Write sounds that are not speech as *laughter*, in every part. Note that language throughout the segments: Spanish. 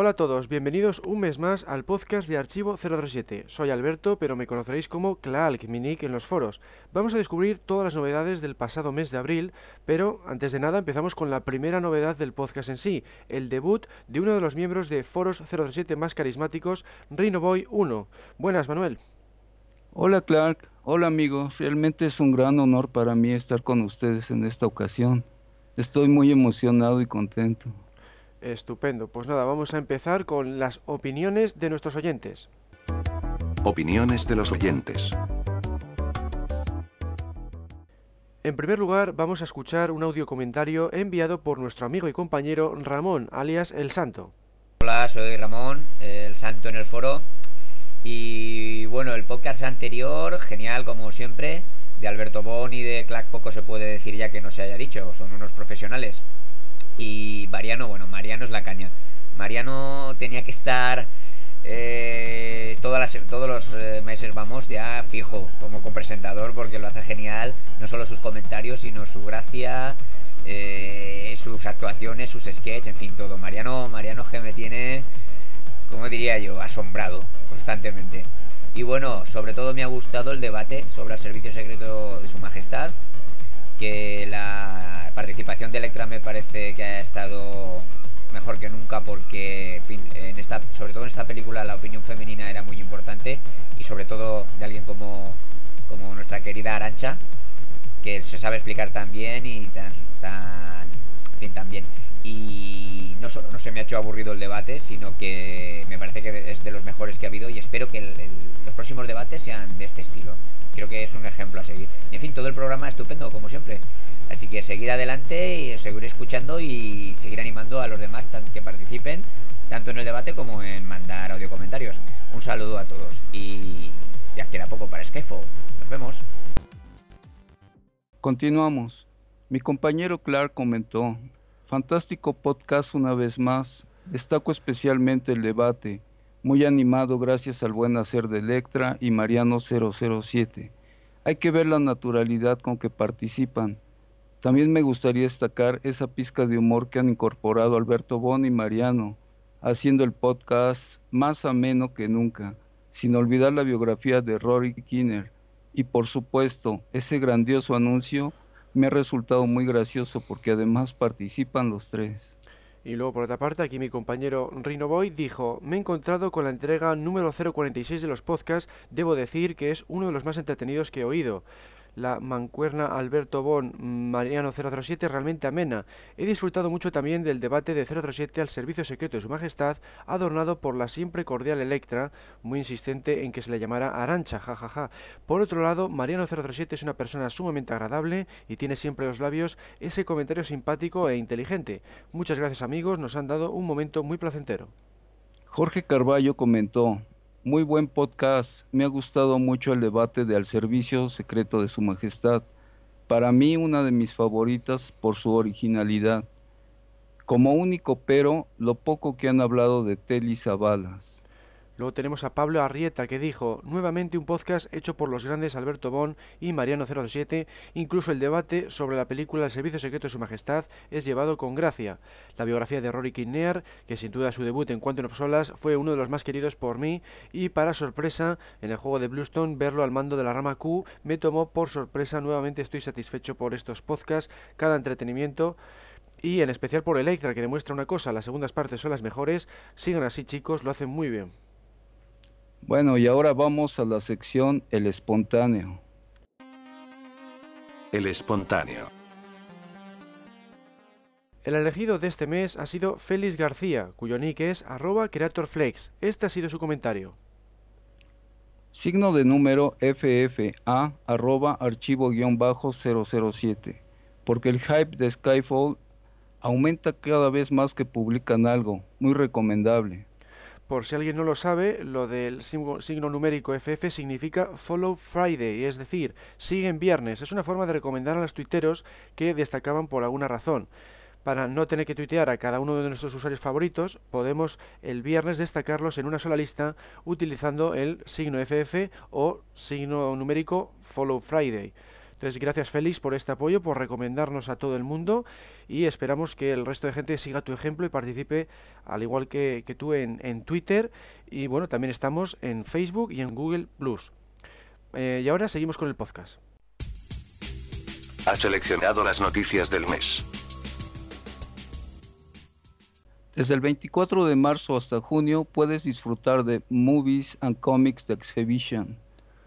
Hola a todos, bienvenidos un mes más al podcast de Archivo 037. Soy Alberto, pero me conoceréis como Klaalk, mi nick en los foros. Vamos a descubrir todas las novedades del pasado mes de abril, pero antes de nada empezamos con la primera novedad del podcast en sí, el debut de uno de los miembros de foros 037 más carismáticos, Rinoboy 1. Buenas, Manuel. Hola Clark, hola amigos, realmente es un gran honor para mí estar con ustedes en esta ocasión. Estoy muy emocionado y contento. Estupendo. Pues nada, vamos a empezar con las opiniones de nuestros oyentes. Opiniones de los oyentes. En primer lugar, vamos a escuchar un audio comentario enviado por nuestro amigo y compañero Ramón, alias El Santo. Hola, soy Ramón, El Santo en el foro. Y bueno, el podcast anterior, genial como siempre. De Alberto Bon y de Clack poco se puede decir ya que no se haya dicho, son unos profesionales. Y Mariano, bueno, Mariano es la caña. Mariano tenía que estar eh, todas las, todos los eh, meses, vamos, ya fijo como copresentador porque lo hace genial. No solo sus comentarios, sino su gracia, eh, sus actuaciones, sus sketches, en fin, todo. Mariano, Mariano G me tiene, como diría yo, asombrado constantemente. Y bueno, sobre todo me ha gustado el debate sobre el servicio secreto de su majestad, que la participación de Electra me parece que ha estado mejor que nunca porque en esta, sobre todo en esta película la opinión femenina era muy importante y sobre todo de alguien como, como nuestra querida Arancha que se sabe explicar tan bien y tan, tan en fin, tan bien. Y no solo no se me ha hecho aburrido el debate sino que me parece que es de los mejores que ha habido y espero que los próximos debates sean de este estilo creo que es un ejemplo a seguir y en fin todo el programa estupendo como siempre Así que seguir adelante y seguir escuchando y seguir animando a los demás que participen, tanto en el debate como en mandar audio comentarios. Un saludo a todos y ya queda poco para Skyfall. Nos vemos. Continuamos. Mi compañero Clark comentó, fantástico podcast una vez más, destaco especialmente el debate, muy animado gracias al buen hacer de Electra y Mariano 007. Hay que ver la naturalidad con que participan, también me gustaría destacar esa pizca de humor que han incorporado Alberto Bon y Mariano, haciendo el podcast más ameno que nunca, sin olvidar la biografía de Rory Kinner. Y por supuesto, ese grandioso anuncio me ha resultado muy gracioso porque además participan los tres. Y luego por otra parte, aquí mi compañero Rino Boy dijo, me he encontrado con la entrega número 046 de los podcasts, debo decir que es uno de los más entretenidos que he oído la mancuerna Alberto Bon Mariano 007 realmente amena. He disfrutado mucho también del debate de 007 al servicio secreto de su majestad, adornado por la siempre cordial Electra, muy insistente en que se le llamara Arancha, jajaja. Por otro lado, Mariano 007 es una persona sumamente agradable y tiene siempre los labios ese comentario simpático e inteligente. Muchas gracias amigos, nos han dado un momento muy placentero. Jorge Carballo comentó, muy buen podcast. Me ha gustado mucho el debate de Al Servicio Secreto de Su Majestad. Para mí una de mis favoritas por su originalidad. Como único pero, lo poco que han hablado de Telly Zabalas. Luego tenemos a Pablo Arrieta que dijo, nuevamente un podcast hecho por los grandes Alberto Bon y Mariano 07, incluso el debate sobre la película El Servicio Secreto de Su Majestad es llevado con gracia. La biografía de Rory Kinnear, que sin duda su debut en Quantum of Solas fue uno de los más queridos por mí y para sorpresa en el juego de Bluestone verlo al mando de la rama Q me tomó por sorpresa, nuevamente estoy satisfecho por estos podcasts, cada entretenimiento y en especial por Electra que demuestra una cosa, las segundas partes son las mejores, sigan así chicos, lo hacen muy bien. Bueno, y ahora vamos a la sección El espontáneo. El espontáneo. El elegido de este mes ha sido Félix García, cuyo nick es arroba creatorflex. Este ha sido su comentario. Signo de número FFA arroba archivo-007. Porque el hype de Skyfall aumenta cada vez más que publican algo. Muy recomendable. Por si alguien no lo sabe, lo del signo numérico FF significa Follow Friday, es decir, siguen viernes. Es una forma de recomendar a los tuiteros que destacaban por alguna razón. Para no tener que tuitear a cada uno de nuestros usuarios favoritos, podemos el viernes destacarlos en una sola lista utilizando el signo FF o signo numérico Follow Friday. Entonces, gracias Félix por este apoyo, por recomendarnos a todo el mundo y esperamos que el resto de gente siga tu ejemplo y participe, al igual que, tú, en, Twitter. Y bueno, también estamos en Facebook y en Google Plus. Eh, y ahora seguimos con el podcast. Ha seleccionado las noticias del mes. Desde el 24 de marzo hasta junio puedes disfrutar de Movies and Comics The Exhibition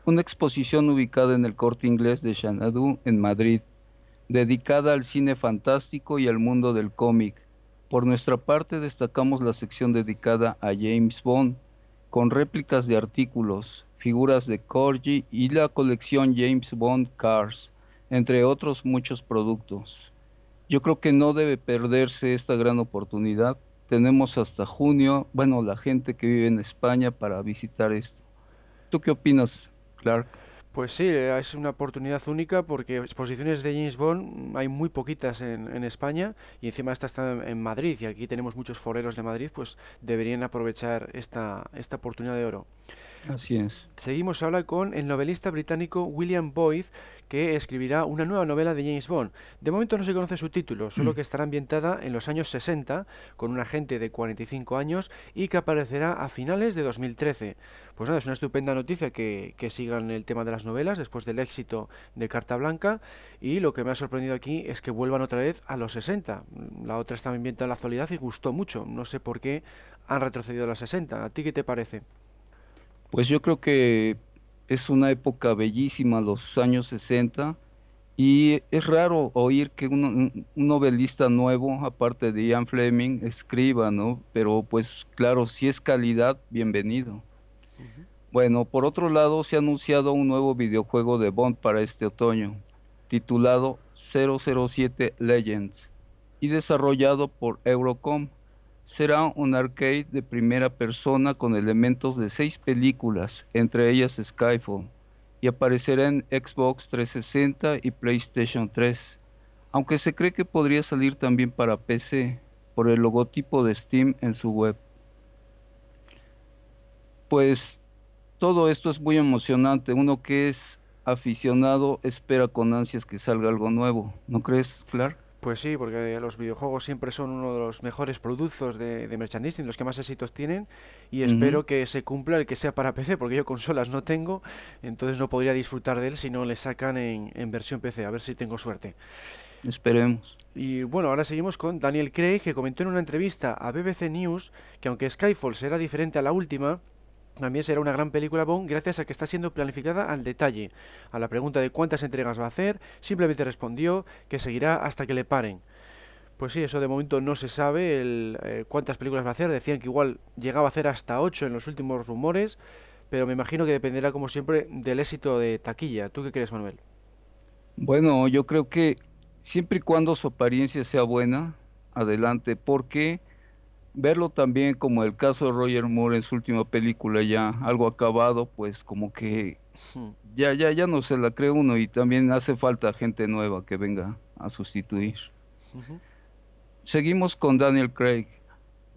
una exposición ubicada en el corte inglés de Xanadu, en Madrid, dedicada al cine fantástico y al mundo del cómic. Por nuestra parte destacamos la sección dedicada a James Bond, con réplicas de artículos, figuras de Corgi y la colección James Bond Cars, entre otros muchos productos. Yo creo que no debe perderse esta gran oportunidad. Tenemos hasta junio, bueno, la gente que vive en España para visitar esto. ¿Tú qué opinas, pues sí, es una oportunidad única porque exposiciones de James Bond hay muy poquitas en, España y encima esta está en Madrid y aquí tenemos muchos foreros de Madrid, pues deberían aprovechar esta, esta oportunidad de oro. Así es. Seguimos ahora con el novelista británico William Boyd, que escribirá una nueva novela de James Bond. De momento no se conoce su título, solo mm. que estará ambientada en los años 60, con un agente de 45 años y que aparecerá a finales de 2013. Pues nada, es una estupenda noticia que, sigan el tema de las novelas después del éxito de Carta Blanca y lo que me ha sorprendido aquí es que vuelvan otra vez a los 60. La otra estaba ambientada en la actualidad y gustó mucho. No sé por qué han retrocedido a los 60. ¿A ti qué te parece? Pues yo creo que es una época bellísima, los años 60, y es raro oír que un, novelista nuevo, aparte de Ian Fleming, escriba, ¿no? Pero pues claro, si es calidad, bienvenido. Bueno, por otro lado, se ha anunciado un nuevo videojuego de Bond para este otoño, titulado 007 Legends, y desarrollado por Eurocom será un arcade de primera persona con elementos de seis películas, entre ellas Skyfall, y aparecerá en Xbox 360 y PlayStation 3, aunque se cree que podría salir también para PC por el logotipo de Steam en su web. Pues todo esto es muy emocionante, uno que es aficionado espera con ansias que salga algo nuevo, ¿no crees, Clark? Pues sí, porque los videojuegos siempre son uno de los mejores productos de, merchandising, los que más éxitos tienen, y espero que se cumpla el que sea para PC, porque yo consolas no tengo, entonces no podría disfrutar de él si no le sacan en, en versión PC, a ver si tengo suerte. Esperemos. Y bueno, ahora seguimos con Daniel Craig, que comentó en una entrevista a BBC News que aunque Skyfall será diferente a la última, también será una gran película Bond gracias a que está siendo planificada al detalle. A la pregunta de cuántas entregas va a hacer, simplemente respondió que seguirá hasta que le paren. Pues sí, eso de momento no se sabe el, eh, cuántas películas va a hacer. Decían que igual llegaba a hacer hasta 8 en los últimos rumores, pero me imagino que dependerá como siempre del éxito de taquilla. ¿Tú qué crees, Manuel? Bueno, yo creo que siempre y cuando su apariencia sea buena, adelante, porque verlo también como el caso de Roger Moore en su última película ya algo acabado, pues como que ya ya ya no se la cree uno y también hace falta gente nueva que venga a sustituir. Seguimos con Daniel Craig.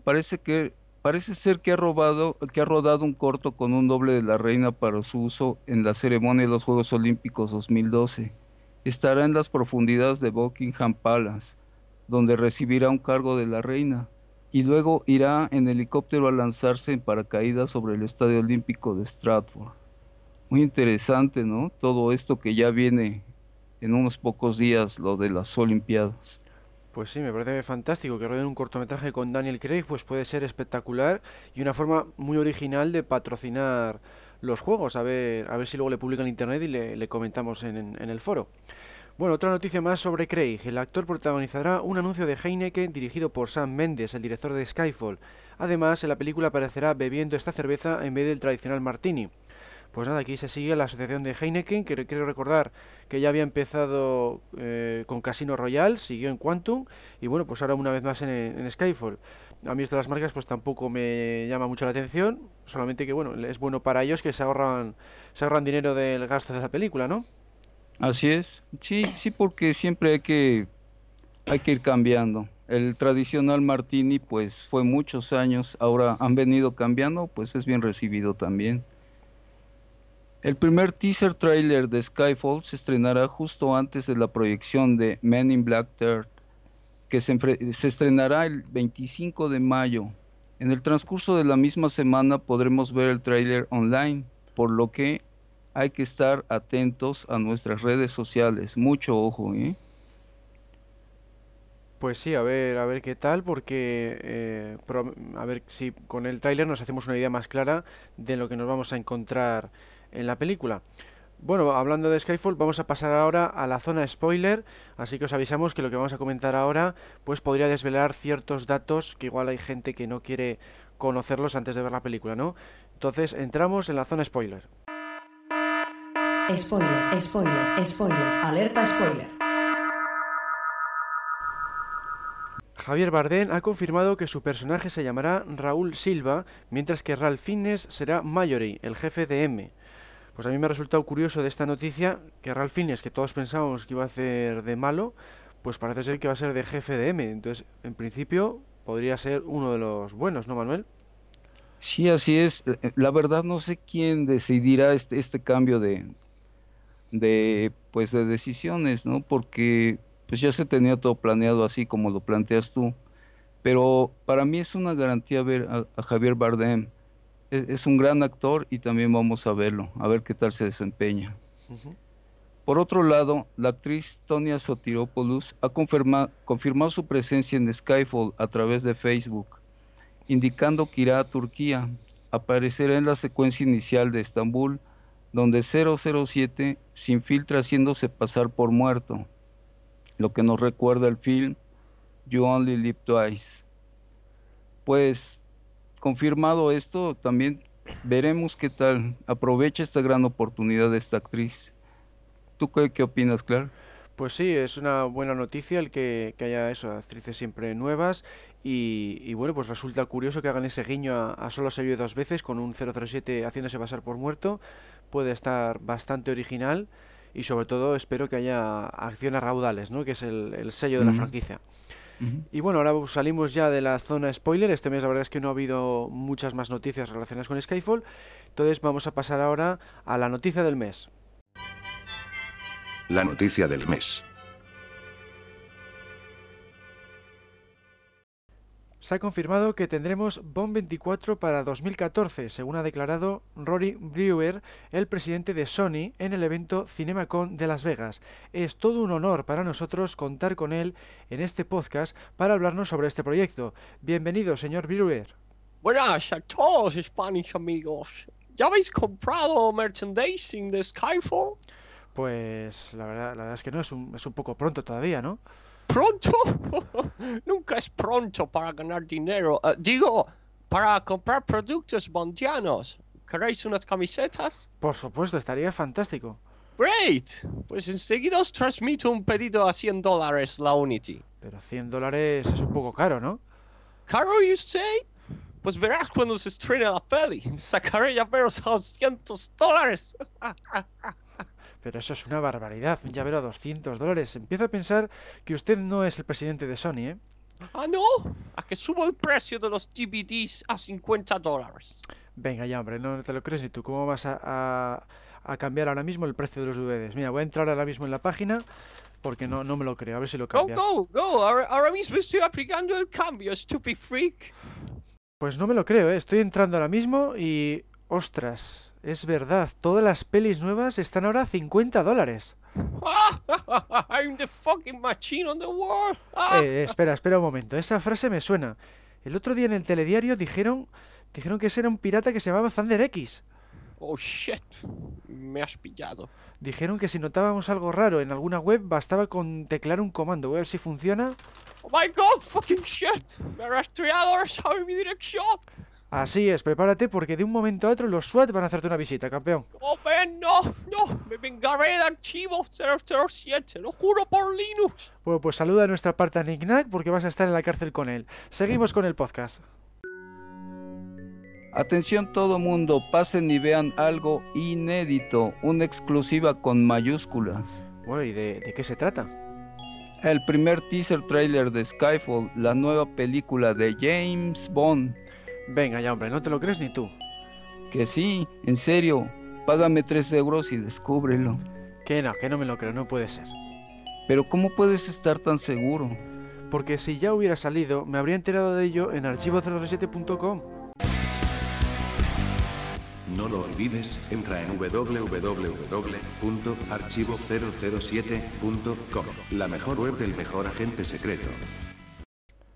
Parece que parece ser que ha robado que ha rodado un corto con un doble de la reina para su uso en la ceremonia de los Juegos Olímpicos 2012. Estará en las profundidades de Buckingham Palace, donde recibirá un cargo de la reina y luego irá en helicóptero a lanzarse en paracaídas sobre el Estadio Olímpico de Stratford. Muy interesante, ¿no? Todo esto que ya viene en unos pocos días, lo de las Olimpiadas. Pues sí, me parece fantástico que rueden un cortometraje con Daniel Craig, pues puede ser espectacular y una forma muy original de patrocinar los juegos. A ver, a ver si luego le publican en internet y le, comentamos en el foro. Bueno, otra noticia más sobre Craig. El actor protagonizará un anuncio de Heineken dirigido por Sam Mendes, el director de Skyfall. Además, en la película aparecerá bebiendo esta cerveza en vez del tradicional martini. Pues nada, aquí se sigue la asociación de Heineken, que quiero recordar que ya había empezado eh, con Casino Royale, siguió en Quantum y bueno, pues ahora una vez más en, Skyfall. A mí esto de las marcas pues tampoco me llama mucho la atención, solamente que bueno, es bueno para ellos que se ahorran, se ahorran dinero del gasto de la película, ¿no? Así es, sí, sí, porque siempre hay que, hay que ir cambiando. El tradicional martini pues fue muchos años, ahora han venido cambiando, pues es bien recibido también. El primer teaser trailer de Skyfall se estrenará justo antes de la proyección de Men in Black Third, que se, estrenará el 25 de mayo. En el transcurso de la misma semana podremos ver el trailer online, por lo que hay que estar atentos a nuestras redes sociales. Mucho ojo, ¿eh? Pues sí, a ver, a ver qué tal, porque eh, a ver si con el tráiler nos hacemos una idea más clara de lo que nos vamos a encontrar en la película. Bueno, hablando de Skyfall, vamos a pasar ahora a la zona spoiler, así que os avisamos que lo que vamos a comentar ahora pues podría desvelar ciertos datos que igual hay gente que no quiere conocerlos antes de ver la película, ¿no? Entonces, entramos en la zona spoiler. Spoiler, spoiler, spoiler, alerta spoiler. Javier Bardem ha confirmado que su personaje se llamará Raúl Silva, mientras que Ralph Fiennes será Mallory, el jefe de M. Pues a mí me ha resultado curioso de esta noticia que Ralph Fiennes, que todos pensábamos que iba a hacer de malo, pues parece ser que va a ser de jefe de M. Entonces, en principio, podría ser uno de los buenos, ¿no, Manuel? Sí, así es. La verdad no sé quién decidirá este, este cambio de, de, pues, de decisiones, ¿no? Porque pues ya se tenía todo planeado así como lo planteas tú. Pero para mí es una garantía ver a Javier Bardem es, un gran actor y también vamos a verlo, a ver qué tal se desempeña. Por otro lado, la actriz Tonia Sotiropoulos ha confirmado su presencia en Skyfall a través de Facebook, indicando que irá a Turquía. Aparecerá en la secuencia inicial de Estambul, donde 007 se infiltra haciéndose pasar por muerto, lo que nos recuerda el film You Only Live Twice. Pues confirmado esto, también veremos qué tal aprovecha esta gran oportunidad de esta actriz. ¿Tú qué, opinas, Clark? Pues sí, es una buena noticia el que, haya eso, actrices siempre nuevas y, bueno, pues resulta curioso que hagan ese guiño a, solo se vio dos veces con un 007 haciéndose pasar por muerto. Puede estar bastante original y sobre todo espero que haya acciones raudales, ¿no? que es el, sello de la franquicia. Y bueno, ahora salimos ya de la zona spoiler. Este mes la verdad es que no ha habido muchas más noticias relacionadas con Skyfall. Entonces vamos a pasar ahora a la noticia del mes. La noticia del mes. Se ha confirmado que tendremos Bond 24 para 2014, según ha declarado Rory Brewer, el presidente de Sony, en el evento CinemaCon de Las Vegas. Es todo un honor para nosotros contar con él en este podcast para hablarnos sobre este proyecto. Bienvenido, señor Brewer. Buenas a todos, Spanish amigos. ¿Ya habéis comprado merchandising de Skyfall? Pues la verdad, la verdad es que no, es un, es un poco pronto todavía, ¿no? ¿Pronto? *laughs* Nunca es pronto para ganar dinero. Eh, digo, para comprar productos bondianos. ¿Queréis unas camisetas? Por supuesto, estaría fantástico. Great. Pues enseguida os transmito un pedido a 100 dólares la Unity. Pero 100 dólares es un poco caro, ¿no? ¿Caro, you say? Pues verás cuando se estrene la peli. *laughs* Sacaré llaveros a 200 dólares. *laughs* Pero eso es una barbaridad, un llavero a 200 dólares. Empiezo a pensar que usted no es el presidente de Sony, ¿eh? Ah, no. A que subo el precio de los DVDs a 50 dólares. Venga ya, hombre, no te lo crees ni tú. ¿Cómo vas a, cambiar ahora mismo el precio de los DVDs? Mira, voy a entrar ahora mismo en la página porque no, no me lo creo. A ver si lo cambia. Go, go, go. Ahora, mismo estoy aplicando el cambio, stupid freak. Pues no me lo creo, ¿eh? Estoy entrando ahora mismo y... ¡Ostras! Es verdad, todas las pelis nuevas están ahora a 50 dólares. *laughs* I'm the fucking machine on the world. eh, espera, espera un momento. Esa frase me suena. El otro día en el telediario dijeron, dijeron que ese era un pirata que se llamaba Thunder X. Oh shit, me has pillado. Dijeron que si notábamos algo raro en alguna web bastaba con teclar un comando. Voy a ver si funciona. Oh my god, fucking shit. Me ha rastreado, ahora sabe mi dirección. Así es, prepárate porque de un momento a otro los SWAT van a hacerte una visita, campeón. ¡Oh, ven, no! ¡No! ¡Me vengaré de archivo 007! ¡Lo juro por Linux! Bueno, pues saluda a nuestra parte Nick Nack porque vas a estar en la cárcel con él. Seguimos con el podcast. Atención todo mundo, pasen y vean algo inédito, una exclusiva con mayúsculas. Bueno, ¿y de, de qué se trata? El primer teaser trailer de Skyfall, la nueva película de James Bond. Venga ya, hombre, no te lo crees ni tú. Que sí, en serio, págame 3 euros y descúbrelo. Que no, que no me lo creo, no puede ser. Pero ¿cómo puedes estar tan seguro? Porque si ya hubiera salido, me habría enterado de ello en archivo007.com. No lo olvides, entra en www.archivo007.com, la mejor web del mejor agente secreto.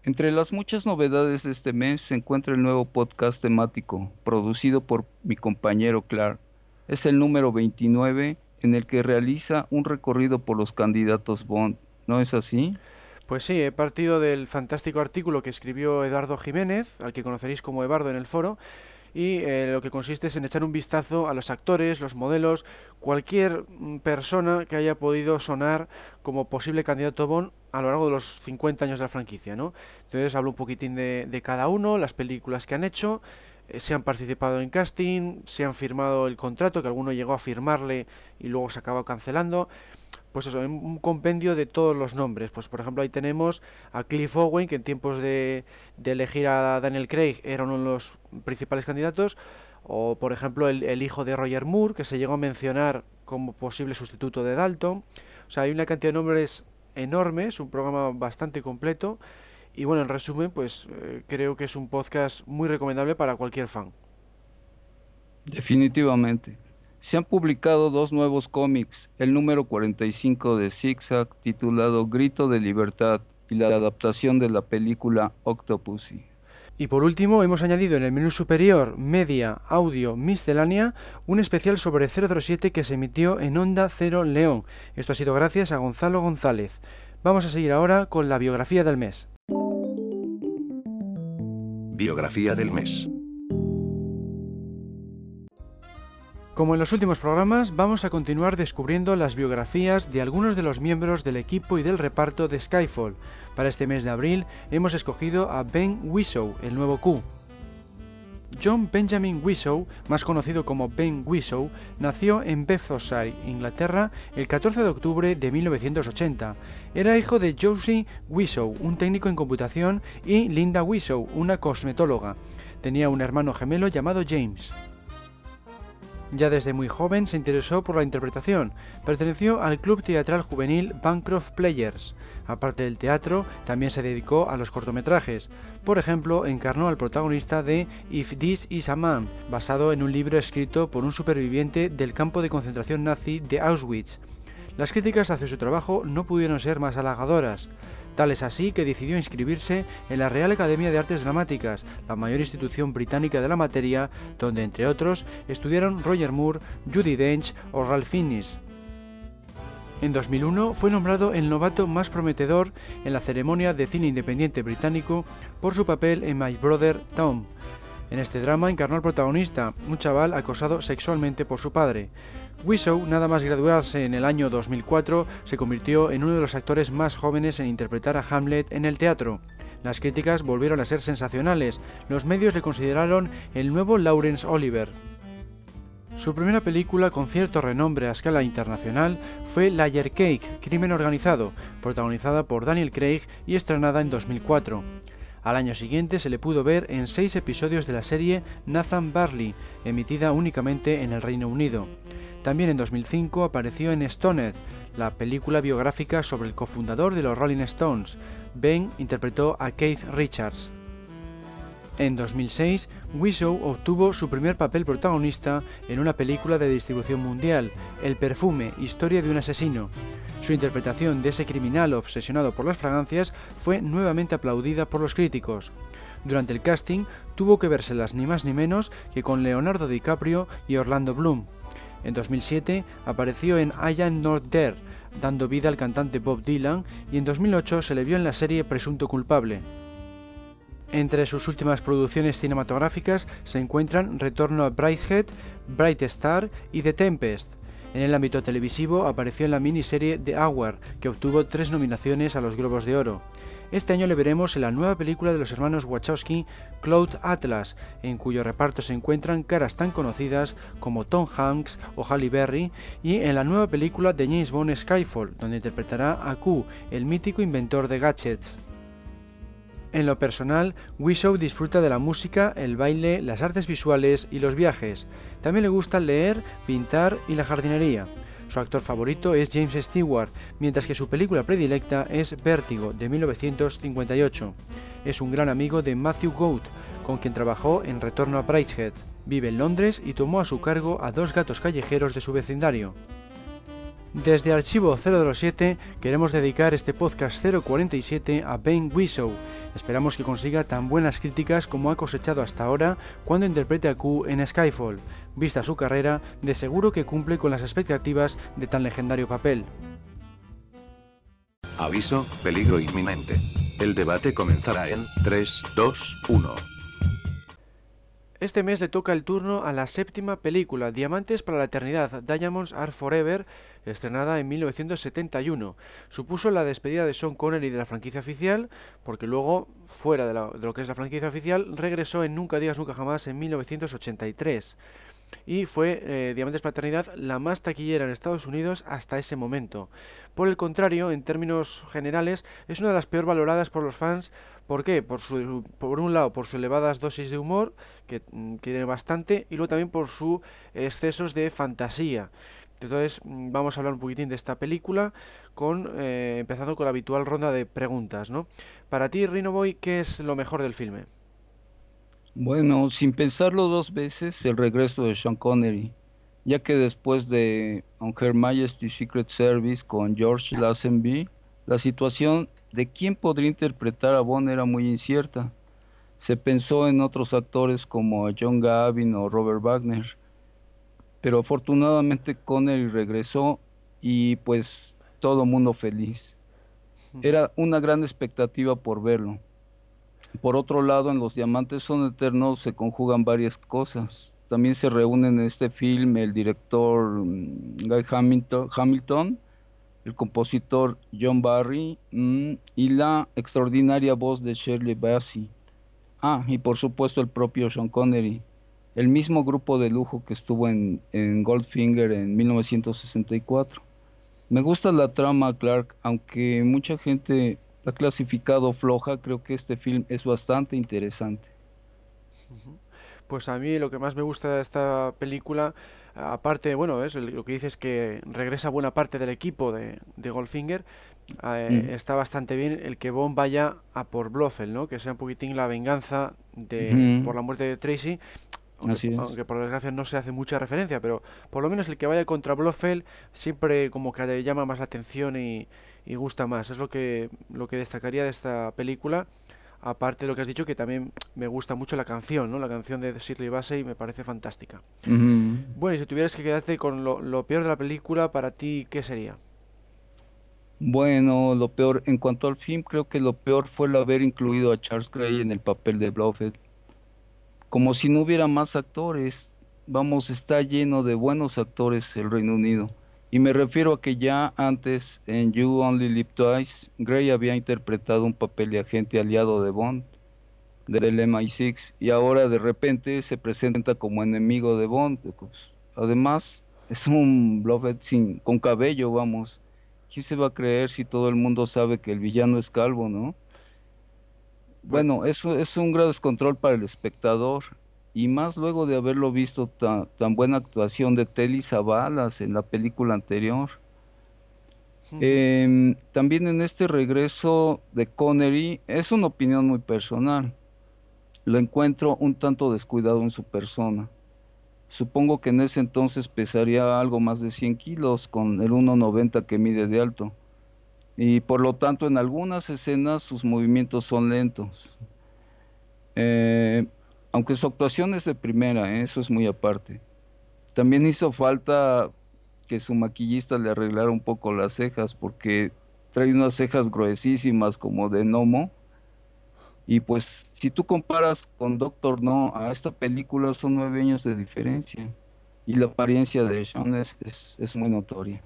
Entre las muchas novedades de este mes se encuentra el nuevo podcast temático, producido por mi compañero Clark. Es el número 29 en el que realiza un recorrido por los candidatos Bond. ¿No es así? Pues sí, he partido del fantástico artículo que escribió Eduardo Jiménez, al que conoceréis como Eduardo en el foro, y eh, lo que consiste es en echar un vistazo a los actores, los modelos, cualquier mm, persona que haya podido sonar como posible candidato Bond a lo largo de los 50 años de la franquicia, ¿no? Entonces hablo un poquitín de, cada uno, las películas que han hecho, eh, se han participado en casting, se han firmado el contrato, que alguno llegó a firmarle y luego se acaba cancelando. Pues eso, un compendio de todos los nombres. Pues por ejemplo ahí tenemos a Cliff Owen, que en tiempos de, de elegir a Daniel Craig era uno de los principales candidatos. O por ejemplo el, el hijo de Roger Moore, que se llegó a mencionar como posible sustituto de Dalton. O sea, hay una cantidad de nombres enormes, un programa bastante completo. Y bueno, en resumen, pues eh, creo que es un podcast muy recomendable para cualquier fan. Definitivamente. Se han publicado dos nuevos cómics, el número 45 de Zigzag titulado Grito de Libertad y la adaptación de la película Octopussy. Y por último, hemos añadido en el menú superior Media, Audio, Miscelánea, un especial sobre 007 que se emitió en Onda Cero León. Esto ha sido gracias a Gonzalo González. Vamos a seguir ahora con la biografía del mes. Biografía del mes. Como en los últimos programas, vamos a continuar descubriendo las biografías de algunos de los miembros del equipo y del reparto de Skyfall. Para este mes de abril hemos escogido a Ben Whishaw, el nuevo Q. John Benjamin Whishaw, más conocido como Ben Whishaw, nació en Bedfordshire, Inglaterra, el 14 de octubre de 1980. Era hijo de Josie Whishaw, un técnico en computación, y Linda Whishaw, una cosmetóloga. Tenía un hermano gemelo llamado James. Ya desde muy joven se interesó por la interpretación. Perteneció al club teatral juvenil Bancroft Players. Aparte del teatro, también se dedicó a los cortometrajes. Por ejemplo, encarnó al protagonista de If This Is a Man, basado en un libro escrito por un superviviente del campo de concentración nazi de Auschwitz. Las críticas hacia su trabajo no pudieron ser más halagadoras. Tal es así que decidió inscribirse en la Real Academia de Artes Dramáticas, la mayor institución británica de la materia, donde entre otros estudiaron Roger Moore, Judi Dench o Ralph Fiennes. En 2001 fue nombrado el novato más prometedor en la ceremonia de cine independiente británico por su papel en My Brother Tom. En este drama encarnó al protagonista, un chaval acosado sexualmente por su padre. Whishaw, nada más graduarse en el año 2004, se convirtió en uno de los actores más jóvenes en interpretar a Hamlet en el teatro. Las críticas volvieron a ser sensacionales. Los medios le consideraron el nuevo Laurence Oliver. Su primera película con cierto renombre a escala internacional fue Layer Cake, Crimen Organizado, protagonizada por Daniel Craig y estrenada en 2004. Al año siguiente se le pudo ver en seis episodios de la serie Nathan Barley, emitida únicamente en el Reino Unido. También en 2005 apareció en Stoned, la película biográfica sobre el cofundador de los Rolling Stones. Ben interpretó a Keith Richards. En 2006, Whishaw obtuvo su primer papel protagonista en una película de distribución mundial, El perfume, historia de un asesino. Su interpretación de ese criminal obsesionado por las fragancias fue nuevamente aplaudida por los críticos. Durante el casting tuvo que vérselas ni más ni menos que con Leonardo DiCaprio y Orlando Bloom. En 2007 apareció en I Am Not There, dando vida al cantante Bob Dylan, y en 2008 se le vio en la serie Presunto Culpable. Entre sus últimas producciones cinematográficas se encuentran Retorno a Brighthead, Bright Star y The Tempest. En el ámbito televisivo apareció en la miniserie The Hour, que obtuvo tres nominaciones a los Globos de Oro. Este año le veremos en la nueva película de los hermanos Wachowski, Cloud Atlas, en cuyo reparto se encuentran caras tan conocidas como Tom Hanks o Halle Berry, y en la nueva película de James Bond Skyfall, donde interpretará a Q, el mítico inventor de gadgets. En lo personal, Wishow disfruta de la música, el baile, las artes visuales y los viajes. También le gusta leer, pintar y la jardinería. Su actor favorito es James Stewart, mientras que su película predilecta es Vértigo, de 1958. Es un gran amigo de Matthew Goat, con quien trabajó en Retorno a Brighthead. Vive en Londres y tomó a su cargo a dos gatos callejeros de su vecindario. Desde Archivo 007 queremos dedicar este podcast 047 a Ben Whishaw. Esperamos que consiga tan buenas críticas como ha cosechado hasta ahora cuando interprete a Q en Skyfall. Vista su carrera, de seguro que cumple con las expectativas de tan legendario papel. Aviso, peligro inminente. El debate comenzará en 3, 2, 1. Este mes le toca el turno a la séptima película, Diamantes para la Eternidad, Diamonds Are Forever, estrenada en 1971. Supuso la despedida de Sean Connery de la franquicia oficial, porque luego, fuera de, de lo que es la franquicia oficial, regresó en Nunca Digas Nunca Jamás en 1983 y fue eh, Diamantes Paternidad la más taquillera en Estados Unidos hasta ese momento. Por el contrario, en términos generales, es una de las peor valoradas por los fans. ¿Por qué? Por, su, por un lado, por sus elevadas dosis de humor, que, mm, tiene bastante, y luego también por sus excesos de fantasía. Entonces, mm, vamos a hablar un poquitín de esta película, con, eh, empezando con la habitual ronda de preguntas. ¿no? Para ti, Rino Boy, ¿qué es lo mejor del filme? Bueno, sin pensarlo dos veces, el regreso de Sean Connery, ya que después de On Her Majesty's Secret Service con George Lazenby, la situación de quién podría interpretar a Bond era muy incierta. Se pensó en otros actores como John Gavin o Robert Wagner, pero afortunadamente Connery regresó y pues todo mundo feliz. Era una gran expectativa por verlo. Por otro lado, en Los Diamantes son eternos se conjugan varias cosas. También se reúnen en este film el director mm, Guy Hamilton, el compositor John Barry mm, y la extraordinaria voz de Shirley Bassey. Ah, y por supuesto el propio Sean Connery, el mismo grupo de lujo que estuvo en, en Goldfinger en 1964. Me gusta la trama, Clark, aunque mucha gente clasificado floja, creo que este film es bastante interesante. Pues a mí lo que más me gusta de esta película, aparte, bueno, es lo que dices que regresa buena parte del equipo de, de Goldfinger, eh, está bastante bien el que Bond vaya a por Blofeld, ¿no? Que sea un poquitín la venganza de, por la muerte de Tracy. Aunque, aunque, por desgracia no se hace mucha referencia, pero por lo menos el que vaya contra Blofeld siempre como que le llama más la atención y, y gusta más. Es lo que, lo que destacaría de esta película. Aparte de lo que has dicho, que también me gusta mucho la canción, ¿no? La canción de Shirley Bassey me parece fantástica. Bueno, y si tuvieras que quedarte con lo, lo, peor de la película, para ti, ¿qué sería? Bueno, lo peor, en cuanto al film, creo que lo peor fue el haber incluido a Charles Gray en el papel de Blofeld. Como si no hubiera más actores. Vamos, está lleno de buenos actores el Reino Unido. Y me refiero a que ya antes en You Only Live Twice, Gray había interpretado un papel de agente aliado de Bond, del MI6, y ahora de repente se presenta como enemigo de Bond. Pues, además, es un Blofeld sin, con cabello, vamos. ¿Quién se va a creer si todo el mundo sabe que el villano es calvo, no? Bueno, eso es un gran descontrol para el espectador y más luego de haberlo visto tan, tan buena actuación de Telly Savalas en la película anterior. Em, también en este regreso de Connery es una opinión muy personal. Lo encuentro un tanto descuidado en su persona. Supongo que en ese entonces pesaría algo más de 100 kilos con el 1,90 que mide de alto. Y por lo tanto en algunas escenas sus movimientos son lentos. Eh, aunque su actuación es de primera, ¿eh? eso es muy aparte. También hizo falta que su maquillista le arreglara un poco las cejas, porque trae unas cejas gruesísimas como de gnomo. Y pues si tú comparas con Doctor No a esta película son nueve años de diferencia. Y la apariencia de Sean es, muy notoria.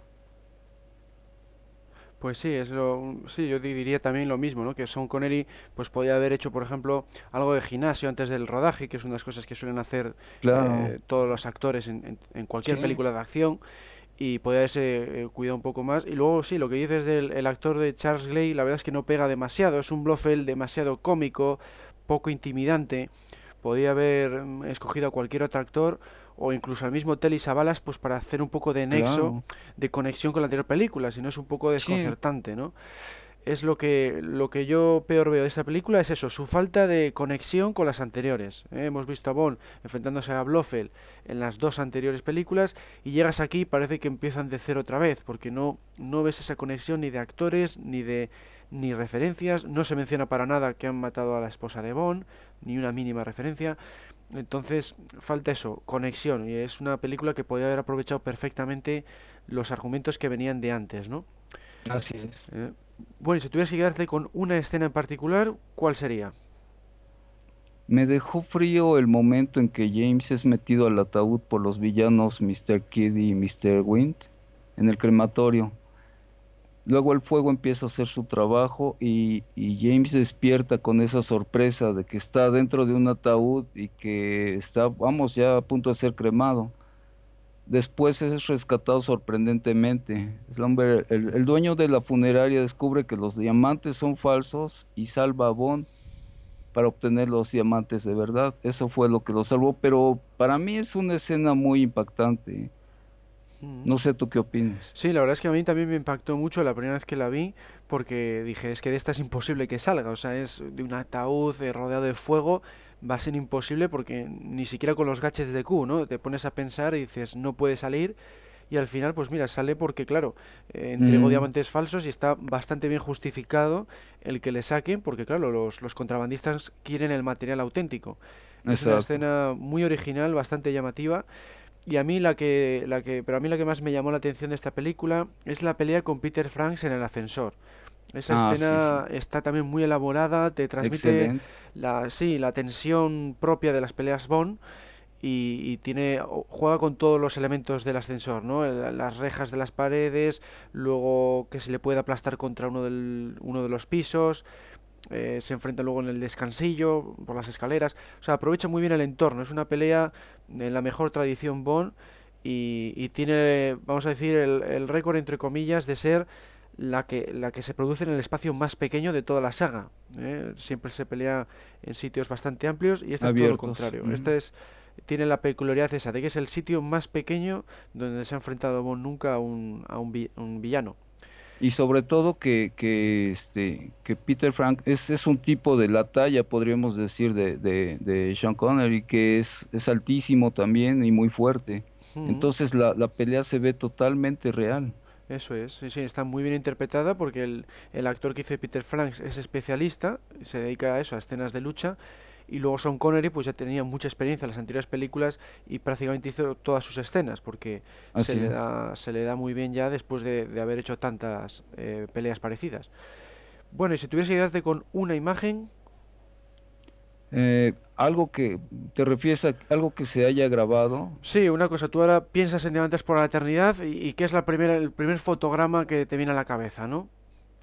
Pues sí, es lo, sí, yo di- diría también lo mismo, ¿no? Que Sean Connery, pues podía haber hecho, por ejemplo, algo de gimnasio antes del rodaje, que es una de las cosas que suelen hacer Claro, eh, todos los actores en, en- en cualquier sí, película de acción, y podía haberse eh, cuidado un poco más. Y luego sí, lo que dices del el actor de Charles Gley, la verdad es que no pega demasiado, es un Blofeld demasiado cómico, poco intimidante. Podía haber mm, escogido a cualquier otro actor o incluso al mismo Telly Savalas pues para hacer un poco de nexo claro. de conexión con la anterior película, si no es un poco Sí, desconcertante, ¿no? Es lo que, lo que yo peor veo de esta película es eso, su falta de conexión con las anteriores. ¿eh? Hemos visto a Bond enfrentándose a Blofeld en las dos anteriores películas y llegas aquí y parece que empiezan de cero otra vez, porque no, no ves esa conexión ni de actores, ni de ni referencias, no se menciona para nada que han matado a la esposa de Bond, ni una mínima referencia. Entonces, falta eso, conexión, y es una película que podría haber aprovechado perfectamente los argumentos que venían de antes, ¿no? así es. Eh, bueno, y si tuvieras que quedarte con una escena en particular, ¿cuál sería? Me dejó frío el momento en que James es metido al ataúd por los villanos Mr. Kidd y Mr. Wind en el crematorio. Luego el fuego empieza a hacer su trabajo y, James despierta con esa sorpresa de que está dentro de un ataúd y que está, vamos, ya a punto de ser cremado. Después es rescatado sorprendentemente. El, el dueño de la funeraria descubre que los diamantes son falsos y salva a Bond para obtener los diamantes de verdad. Eso fue lo que lo salvó, pero para mí es una escena muy impactante. No sé tú qué opinas. Sí, la verdad es que a mí también me impactó mucho la primera vez que la vi, porque dije, es que de esta es imposible que salga, o sea, es de un ataúd eh, rodeado de fuego, va a ser imposible porque ni siquiera con los gadgets de Q, ¿no? Te pones a pensar y dices, no puede salir, y al final, pues mira, sale porque, claro, eh, entregó Mm, diamantes falsos y está bastante bien justificado el que le saquen, porque, claro, los, los contrabandistas quieren el material auténtico. Es una escena muy original, bastante llamativa. Y a mí la que, la que, pero a mí la que más me llamó la atención de esta película es la pelea con Peter Franks en el ascensor. Esa Ah, escena sí. está también muy elaborada, te transmite Excelente. la, sí, la tensión propia de las peleas Bond y, y tiene, juega con todos los elementos del ascensor, ¿no? Las rejas de las paredes, luego que se le puede aplastar contra uno del, uno de los pisos, eh, se enfrenta luego en el descansillo, por las escaleras. O sea, aprovecha muy bien el entorno. Es una pelea en la mejor tradición Bond y, y tiene, vamos a decir, el, el récord, entre comillas, de ser la que, la que se produce en el espacio más pequeño de toda la saga. ¿eh? Siempre se pelea en sitios bastante amplios y esta es todo lo contrario. Esta es, tiene la peculiaridad esa de que es el sitio más pequeño donde se ha enfrentado Bond nunca a un, a un, vi- un villano. Y sobre todo que, que, este, que Peter Frank es, es un tipo de la talla, podríamos decir, de, de, de Sean Connery, que es, es altísimo también y muy fuerte. Entonces la, la pelea se ve totalmente real. Eso es, sí, sí, está muy bien interpretada porque el, el actor que hizo Peter Franks es especialista, se dedica a eso, a escenas de lucha, y luego Sean Connery pues ya tenía mucha experiencia en las anteriores películas y prácticamente hizo todas sus escenas porque se le da, se le da muy bien ya después de, de haber hecho tantas eh, peleas parecidas. Bueno, y si tuvieras que quedarte con una imagen, Eh, algo que te refieres a algo que se haya grabado. sí, una cosa, tú ahora piensas en Diamantes por la Eternidad y, y ¿qué es la primera, el primer fotograma que te viene a la cabeza, ¿no?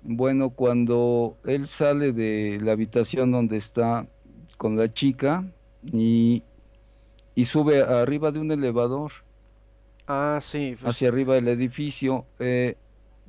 Bueno, cuando él sale de la habitación donde está con la chica y, y sube arriba de un elevador Ah, sí, pues, hacia arriba del edificio, eh,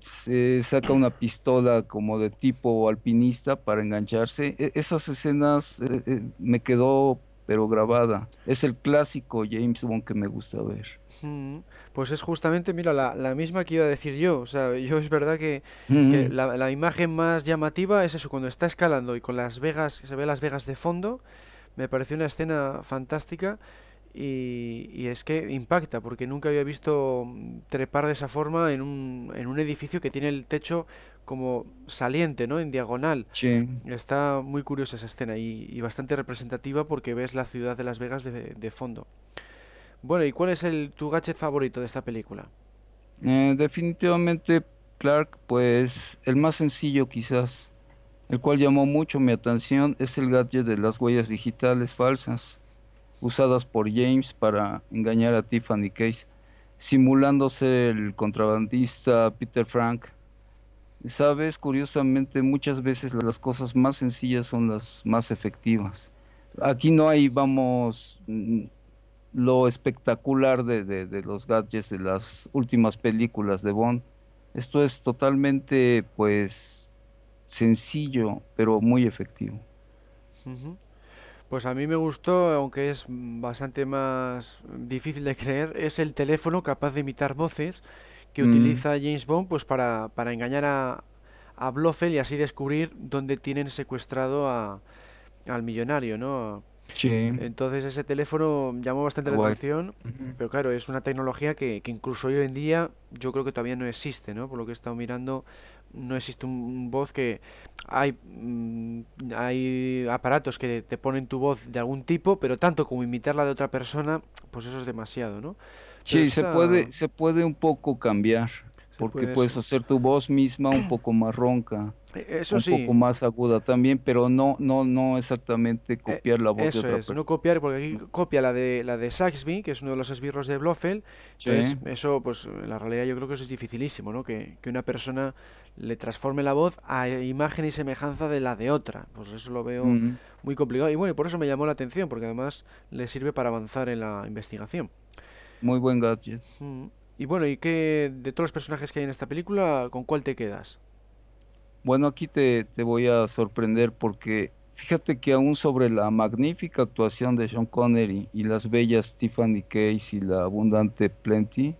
se saca una pistola como de tipo alpinista para engancharse. E- esas escenas eh, eh, me quedó pero grabada. Es el clásico James Bond que me gusta ver. Mm, Pues es justamente, mira, la, la misma que iba a decir yo. O sea, yo es verdad que, la, la imagen más llamativa es eso, cuando está escalando y con las vegas, se ve las vegas de fondo, me pareció una escena fantástica y, y es que impacta, porque nunca había visto mm, trepar de esa forma en un, en un edificio que tiene el techo como saliente, ¿no? En diagonal. Sí. Está muy curiosa esa escena y, y bastante representativa porque ves la ciudad de Las Vegas de, de fondo. Bueno, ¿y cuál es el, tu gadget favorito de esta película? Eh, definitivamente, Clark, pues el más sencillo quizás, el cual llamó mucho mi atención, es el gadget de las huellas digitales falsas, usadas por James para engañar a Tiffany Case, simulándose el contrabandista Peter Frank. Sabes, curiosamente, muchas veces las cosas más sencillas son las más efectivas. Aquí no hay, vamos, lo espectacular de, de, de los gadgets de las últimas películas de Bond. Esto es totalmente, pues, sencillo, pero muy efectivo. Pues a mí me gustó, aunque es bastante más difícil de creer, es el teléfono capaz de imitar voces que Mm, utiliza James Bond pues para, para engañar a, a Blofeld y así descubrir dónde tienen secuestrado a, al millonario, ¿no? Sí, Entonces ese teléfono llamó bastante la atención, pero claro, es una tecnología que, que incluso hoy en día yo creo que todavía no existe, ¿no? Por lo que he estado mirando, no existe un, voz que... Hay, mm, hay aparatos que te ponen tu voz de algún tipo, pero tanto como imitarla de otra persona, pues eso es demasiado, ¿no? Pero Sí, se puede, se puede un poco cambiar, porque puede, puedes hacer tu voz misma un *clears throat* poco más ronca, Eso un poco sí, más aguda también, pero no, no, no exactamente eh, copiar la voz de eso otra es, persona. no copiar, porque aquí copia la de la de Saxby, que es uno de los esbirros de Blofeld, Entonces, Sí, eso, pues en la realidad yo creo que eso es dificilísimo, ¿no? Que, que una persona le transforme la voz a imagen y semejanza de la de otra. Pues eso lo veo mm, muy complicado. Y bueno, y por eso me llamó la atención, porque además le sirve para avanzar en la investigación. muy buen gadget. Mm. Y bueno, ¿y qué de todos los personajes que hay en esta película, con cuál te quedas? Bueno, aquí te, te voy a sorprender porque fíjate que aún sobre la magnífica actuación de Sean Connery y las bellas Tiffany Case y la abundante Plenty,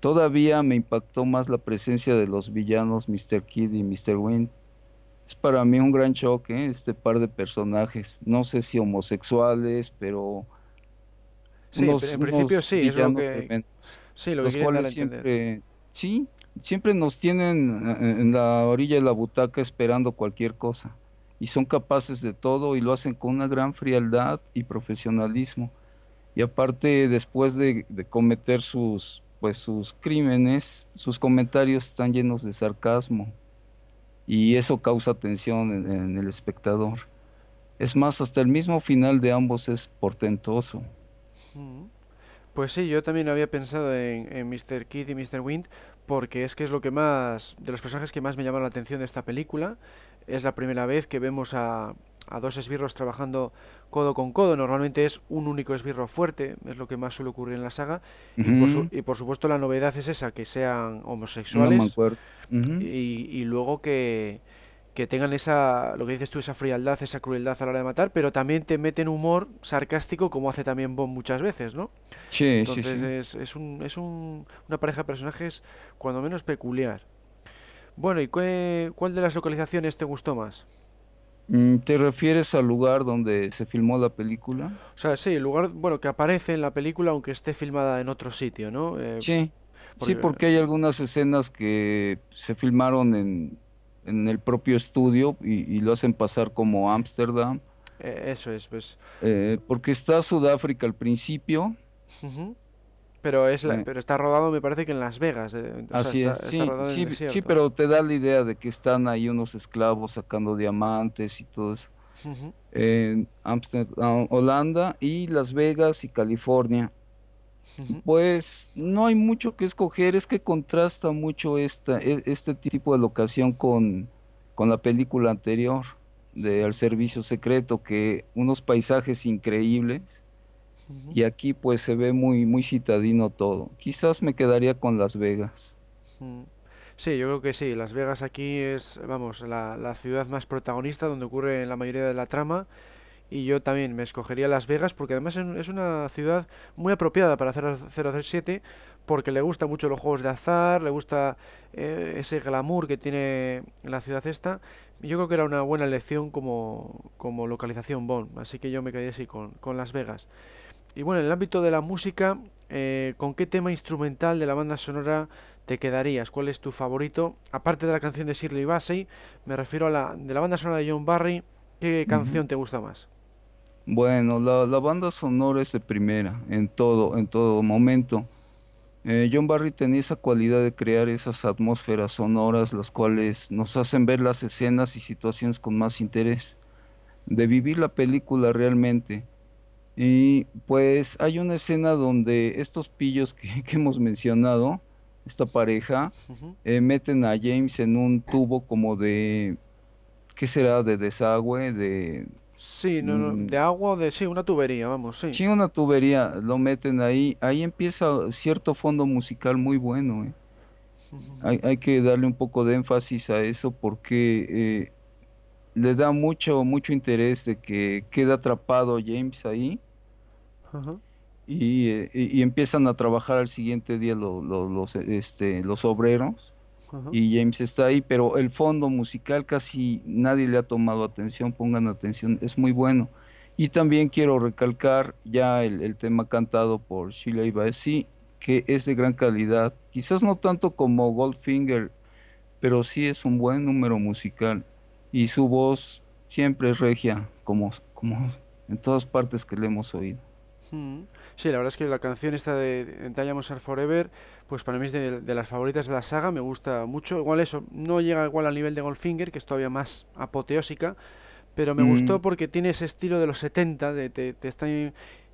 todavía me impactó más la presencia de los villanos Mr. Kid y Mr. Wind. Es para mí un gran choque, este par de personajes, no sé si homosexuales, pero Sí, en, unos, en principio unos sí, es lo que, tremendos sí, lo los cuales siempre, sí, siempre nos tienen eh, en la orilla de la butaca esperando cualquier cosa. Y son capaces de todo y lo hacen con una gran frialdad y profesionalismo. Y aparte, después de, de cometer sus, pues, sus crímenes, sus comentarios están llenos de sarcasmo. Y eso causa tensión en, en el espectador. Es más, hasta el mismo final de ambos es portentoso. Mm. Pues sí, yo también había pensado en, en Mr. Kid y Mr. Wind porque es que es lo que más, de los personajes que más me llamaron la atención de esta película. Es la primera vez que vemos a, a dos esbirros trabajando codo con codo. Normalmente es un único esbirro fuerte, es lo que más suele ocurrir en la saga. Y por, su- y por supuesto la novedad es esa, que sean homosexuales y luego que, que tengan esa, lo que dices tú, esa frialdad, esa crueldad a la hora de matar, pero también te meten humor sarcástico como hace también Bond muchas veces, ¿no? Sí, sí, Entonces sí. es, es un, es un- una pareja de personajes cuando menos peculiar. Bueno, ¿y qué- cuál de las localizaciones te gustó más? Mm, ¿Te refieres al lugar donde se filmó la película? O sea, sí, el lugar, bueno, que aparece en la película aunque esté filmada en otro sitio, ¿no? Eh, Sí, sí, porque, porque hay algunas escenas que se filmaron en, en el propio estudio y, y lo hacen pasar como Ámsterdam, eh, eso es, pues. eh, porque está Sudáfrica al principio, ujú. Pero es la- eh, pero está rodado, me parece que en Las Vegas, eh, sea, así está, es, está sí, sí, sí, pero te da la idea de que están ahí unos esclavos sacando diamantes y todo eso. Ujú, En Ámsterdam, Holanda y Las Vegas y California. Pues no hay mucho que escoger, es que contrasta mucho esta, e- este tipo de locación con, con la película anterior de Al Servicio Secreto, que unos paisajes increíbles y aquí pues se ve muy, muy citadino todo. Quizás me quedaría con Las Vegas. Sí, yo creo que sí. Las Vegas aquí es, vamos, la, la ciudad más protagonista donde ocurre la mayoría de la trama. Y yo también me escogería Las Vegas porque además es una ciudad muy apropiada para hacer 007 porque le gusta mucho los juegos de azar, le gusta eh, ese glamour que tiene la ciudad esta. Yo creo que era una buena elección como, como localización Bond. Así que yo me quedé así con, con Las Vegas. Y bueno, en el ámbito de la música, eh, ¿con qué tema instrumental de la banda sonora te quedarías? ¿Cuál es tu favorito? Aparte de la canción de Shirley Bassey, me refiero a la de la banda sonora de John Barry, ¿qué canción te gusta más? Bueno, la, la banda sonora es de primera, en todo, en todo momento. Eh, John Barry tenía esa cualidad de crear esas atmósferas sonoras, las cuales nos hacen ver las escenas y situaciones con más interés, de vivir la película realmente. Y pues hay una escena donde estos pillos que, *laughs* que hemos mencionado, esta pareja, eh, meten a James en un tubo como de, ¿qué será? De desagüe, de... Sí, no, no, Mm. de agua o de... Sí, una tubería, vamos, sí. Sí, una tubería, lo meten ahí, ahí empieza cierto fondo musical muy bueno, ¿eh? Hay, hay que darle un poco de énfasis a eso porque eh, le da mucho, mucho interés de que queda atrapado James ahí y, eh, y- y empiezan a trabajar al siguiente día lo- lo- los, este, los obreros Ajá. y James está ahí, pero el fondo musical casi nadie le ha tomado atención, pongan atención, es muy bueno. Y también quiero recalcar ya el, el tema cantado por Sheila Ibaezi, que es de gran calidad, quizás no tanto como Goldfinger, pero sí es un buen número musical y su voz siempre es regia, como, como en todas partes que le hemos oído. Mm. Sí, la verdad es que la canción esta de Diamonds Are Forever, pues para mí es de, de las favoritas de la saga, me gusta mucho. Igual eso, no llega igual al nivel de Goldfinger, que es todavía más apoteósica, pero me gustó Mm. porque tiene ese estilo de los 70, de, te, te están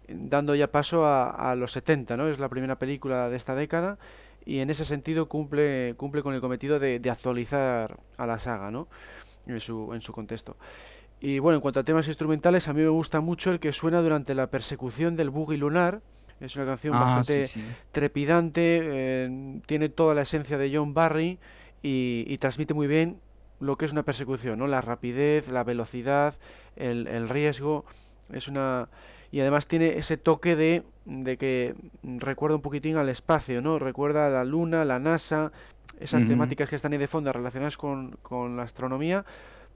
dando ya paso a, a los 70, ¿no? Es la primera película de esta década y en ese sentido cumple, cumple con el cometido de, de actualizar a la saga, ¿no? En su, en su contexto. Y bueno, en cuanto a temas instrumentales, a mí me gusta mucho el que suena durante la persecución del buggy lunar. Es una canción Ah, bastante sí. trepidante, eh, tiene toda la esencia de John Barry y, y transmite muy bien lo que es una persecución, ¿no? La rapidez, la velocidad, el, el riesgo. Es una y además tiene ese toque de, de que recuerda un poquitín al espacio, ¿no? Recuerda a la luna, la NASA, esas temáticas que están ahí de fondo relacionadas con, con la astronomía,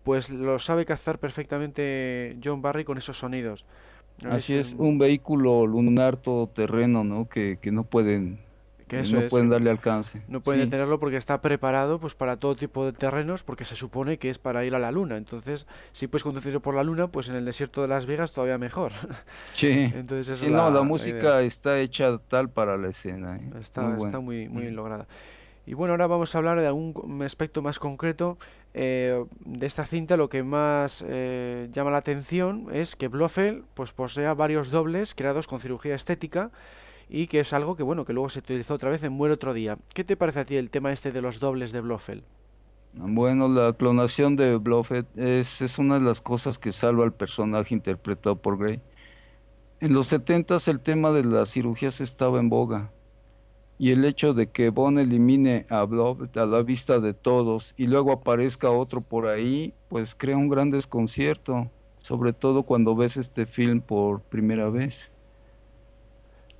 pues lo sabe cazar perfectamente John Barry con esos sonidos. Así es, un- vehículo lunar todoterreno, ¿no? Que, que no pueden, que eso no es, pueden sí. darle alcance. No pueden Sí, detenerlo porque está preparado pues para todo tipo de terrenos porque se supone que es para ir a la luna. Entonces, si puedes conducirlo por la luna, pues en el desierto de Las Vegas todavía mejor. *laughs* sí. Entonces Sí, es no, la- música idea. está hecha tal para la escena, ¿eh? Está, Muy está muy, muy bien Mm. lograda. Y bueno, ahora vamos a hablar de algún aspecto más concreto eh, de esta cinta. Lo que más eh, llama la atención es que Blofeld pues posea varios dobles creados con cirugía estética y que es algo que bueno que luego se utilizó otra vez en Muere otro día. ¿Qué te parece a ti el tema este de los dobles de Blofeld? Bueno, la clonación de Blofeld es, es una de las cosas que salva al personaje interpretado por Grey. En los 70 el tema de las cirugías estaba en boga. Y el hecho de que Bond elimine a Blofeld a la vista de todos y luego aparezca otro por ahí, pues crea un gran desconcierto, sobre todo cuando ves este film por primera vez.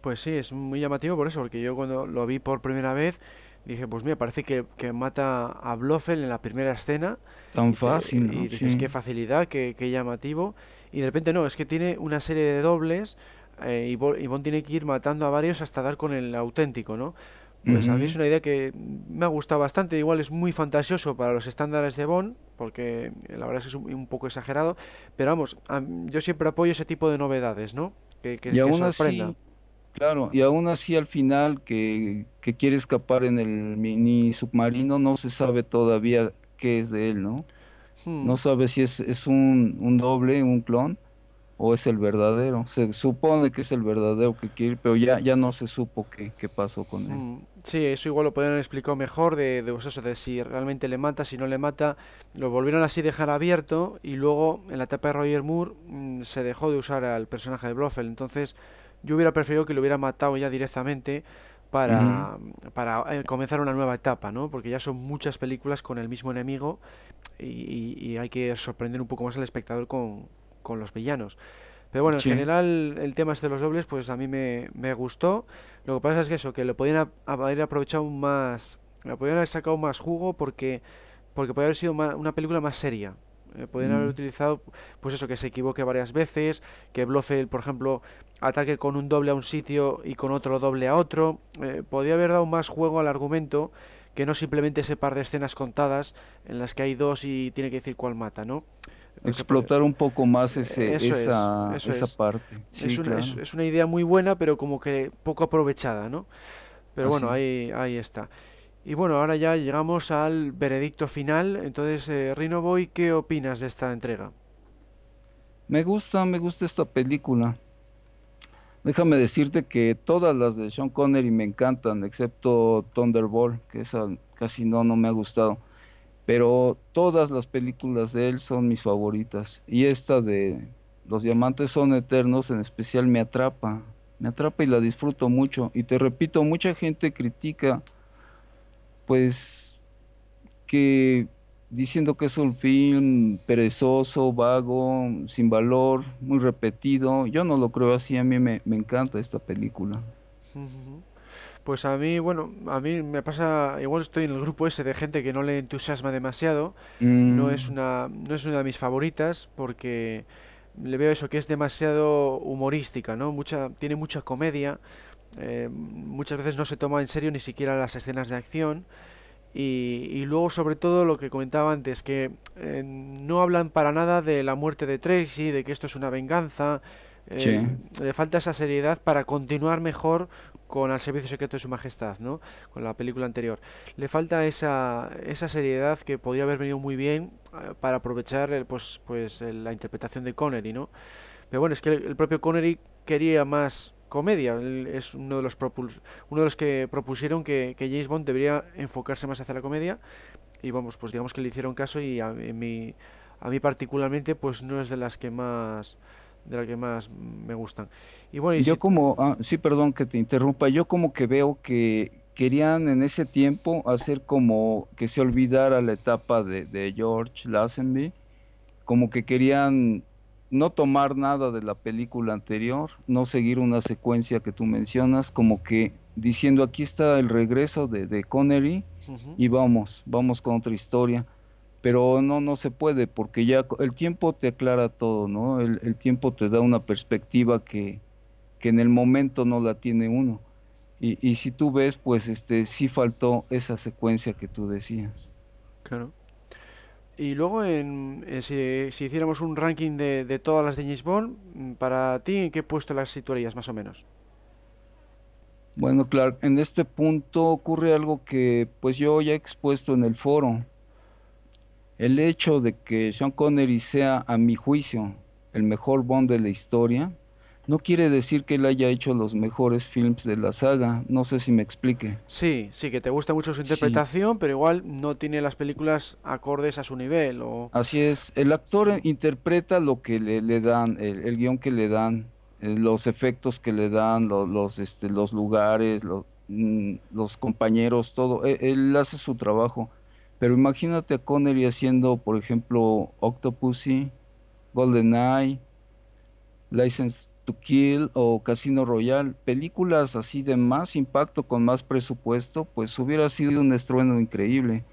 Pues sí, es muy llamativo por eso, porque yo cuando lo vi por primera vez dije, pues mira, parece que, que mata a Blofeld en la primera escena Tan y, fácil, ¿no? y dices, Sí. qué facilidad, qué, qué llamativo, y de repente no, es que tiene una serie de dobles eh, Bond tiene que ir matando a varios hasta dar con el auténtico, ¿no? Pues a mí es una idea que me ha gustado bastante, igual es muy fantasioso para los estándares de Bond, porque la verdad es que es un, un poco exagerado, pero vamos, a- yo siempre apoyo ese tipo de novedades, ¿no? Que, que, Y que aún sorprenda. así, claro, y aún así al final que, que quiere escapar en el mini submarino, no se sabe todavía qué es de él, ¿no? Hmm. No sabe si es, es un, un doble, un clon, o es el verdadero. Se supone que es el verdadero que quiere ir, pero ya, ya no se supo qué, qué pasó con él. Mm, Sí, eso igual lo podrían haber explicado mejor de, de, eso, de si realmente le mata, si no le mata. Lo volvieron así dejar abierto y luego en la etapa de Roger Moore mm, se dejó de usar al personaje de Blofeld. Entonces yo hubiera preferido que lo hubiera matado ya directamente para, para eh, comenzar una nueva etapa, ¿no? Porque ya son muchas películas con el mismo enemigo y, y- y hay que sorprender un poco más al espectador con, con los villanos. Pero bueno, en general el tema este de los dobles, pues a mí me, me gustó. Lo que pasa es que eso, que lo podían haber aprovechado más, lo podían haber sacado más jugo porque, porque podía haber sido ma- una película más seria. Eh, podían haber Mm. utilizado, pues eso, que se equivoque varias veces, que Blofeld, por ejemplo, ataque con un doble a un sitio y con otro doble a otro. Eh, podía haber dado más juego al argumento que no simplemente ese par de escenas contadas en las que hay dos y tiene que decir cuál mata, ¿no? Explotar un poco más ese, Eso es, esa, esa es. parte. Sí, es una, claro. es una idea muy buena, pero como que poco aprovechada, ¿no? Pero bueno, Así. ahí, ahí está. Y bueno, ahora ya llegamos al veredicto final. Entonces, eh, Rino Boy, ¿qué opinas de esta entrega? Me gusta, me gusta esta película. Déjame decirte que todas las de Sean Connery me encantan, excepto Thunderbolt, que esa casi no, no me ha gustado. Pero todas las películas de él son mis favoritas. Y esta de Los Diamantes son Eternos en especial me atrapa. Me atrapa y la disfruto mucho. Y te repito, mucha gente critica, pues, que diciendo que es un film perezoso, vago, sin valor, muy repetido. Yo no lo creo así, a mí me, encanta esta película. Pues a mí, bueno, a mí me pasa, igual estoy en el grupo ese de gente que no le entusiasma demasiado. No es Mm, una, no es una de mis favoritas porque le veo eso, que es demasiado humorística, ¿no? Mucha, tiene mucha comedia, eh, muchas veces no se toma en serio ni siquiera las escenas de acción. Y, y luego, sobre todo, lo que comentaba antes, que eh, no hablan para nada de la muerte de Tracy, de que esto es una venganza. sí, eh, le falta esa seriedad para continuar mejor con Al Servicio Secreto de Su Majestad, ¿no? Con la película anterior. Le falta esa, esa seriedad que podría haber venido muy bien eh, para aprovechar el, pues, pues, la interpretación de Connery, ¿no? Pero bueno, es que el, propio Connery quería más comedia. Es uno de los propuls- uno de los que propusieron que, que James Bond debería enfocarse más hacia la comedia. Y vamos, pues digamos que le hicieron caso y a, a mí particularmente pues no es de las que más de las que más me gustan. Y bueno, y yo si como, ah, sí, perdón que te interrumpa, yo como que veo que querían en ese tiempo hacer como que se olvidara la etapa de, de George Lazenby, como que querían no tomar nada de la película anterior, no seguir una secuencia que tú mencionas, como que diciendo aquí está el regreso de, de Connery y vamos, vamos con otra historia. Pero no, no se puede, porque ya el tiempo te aclara todo, ¿no? El, el tiempo te da una perspectiva que, que en el momento no la tiene uno. Y, y si tú ves, pues este sí faltó esa secuencia que tú decías. claro. Y luego, en, eh, si, si hiciéramos un ranking de, de todas las de James Bond, mm, para ti, ¿en qué puesto las situarías más o menos? Bueno, Clark, en este punto ocurre algo que pues yo ya he expuesto en el foro. El hecho de que Sean Connery sea, a mi juicio, el mejor Bond de la historia, no quiere decir que él haya hecho los mejores films de la saga. No sé si me explique. Sí, sí, que te gusta mucho su Sí, interpretación, pero igual no tiene las películas acordes a su nivel, o... así es. El actor interpreta lo que le, le dan, el, el guion que le dan, eh, los efectos que le dan, los, este, los lugares, mm, los compañeros, todo. Él, él hace su trabajo. Pero imagínate a Connery haciendo, por ejemplo, Octopussy, GoldenEye, License to Kill o Casino Royale, películas así de más impacto, con más presupuesto, pues hubiera sido un estruendo increíble.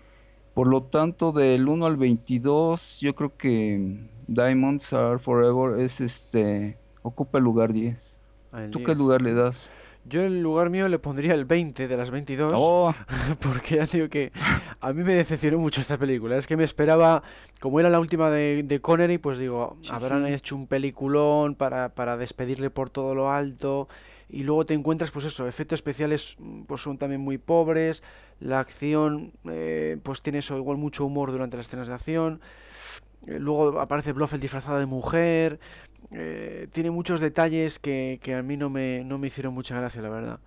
Por lo tanto, del 1 al 22, yo creo que Diamonds Are Forever es este, ocupa el lugar 10. al ¿Tú qué 10. lugar le das? Yo en lugar mío le pondría el 20 de las 22, Oh, *laughs* porque ya digo que a mí me decepcionó mucho esta película. Es que me esperaba, como era la última de, de Connery, pues digo, sí, habrán sí. hecho un peliculón para, para despedirle por todo lo alto. Y luego te encuentras, pues eso, efectos especiales mm, pues son también muy pobres. La acción, eh, pues tiene eso, igual mucho humor durante las escenas de acción. Eh, Luego aparece Blofeld disfrazado de mujer. Eh, tiene muchos detalles que, que a mí no me, no me hicieron mucha gracia, la verdad.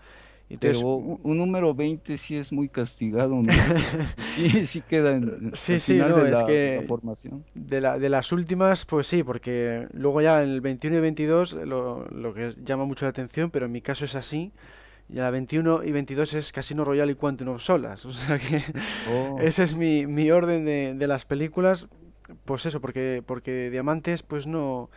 Entonces, pero un, número 20 sí es muy castigado, ¿no? *laughs* Sí, sí queda en, sí, al sí, final no, de es la, de la que formación. de, la, de las últimas, pues sí, porque luego ya en el 21 y 22 lo, lo que llama mucho la atención, pero en mi caso es así. Y a la 21 y 22 es Casino Royale y Quantum of Solace. *laughs* O sea que Oh, ese es mi, mi orden de, de las películas. Pues eso, porque, porque Diamantes pues no,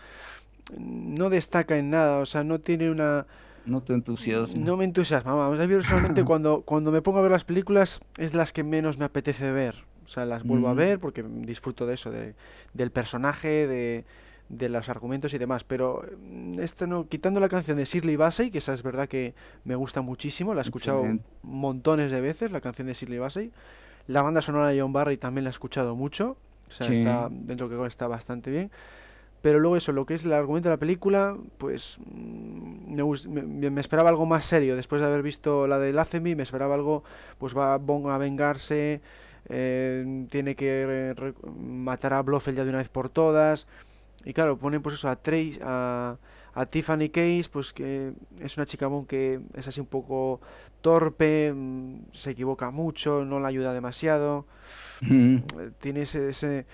no destaca en nada, o sea, no tiene una... no te entusiasma. No me entusiasma, vamos. A mí personalmente *coughs* cuando, cuando me pongo a ver las películas es las que menos me apetece ver. O sea, las vuelvo a Mm. ver porque disfruto de eso, de, del personaje, de, de los argumentos y demás. Pero mm, esta no, quitando la canción de Shirley Bassey, que esa es verdad que me gusta muchísimo, la he escuchado Excelente. montones de veces, la canción de Shirley Bassey. La banda sonora de John Barry también la he escuchado mucho. O sea, Sí. está dentro que está bastante bien. Pero luego eso, lo que es el argumento de la película, pues mm, me, me, esperaba algo más serio. Después de haber visto la de Lazemi, me esperaba algo, pues va Bond a vengarse, eh, tiene que matar a Blofeld ya de una vez por todas. Y claro, ponen pues eso a Trace, a, a Tiffany Case, pues que es una chica Bond que es así un poco torpe, mm, se equivoca mucho, no la ayuda demasiado. Tiene ese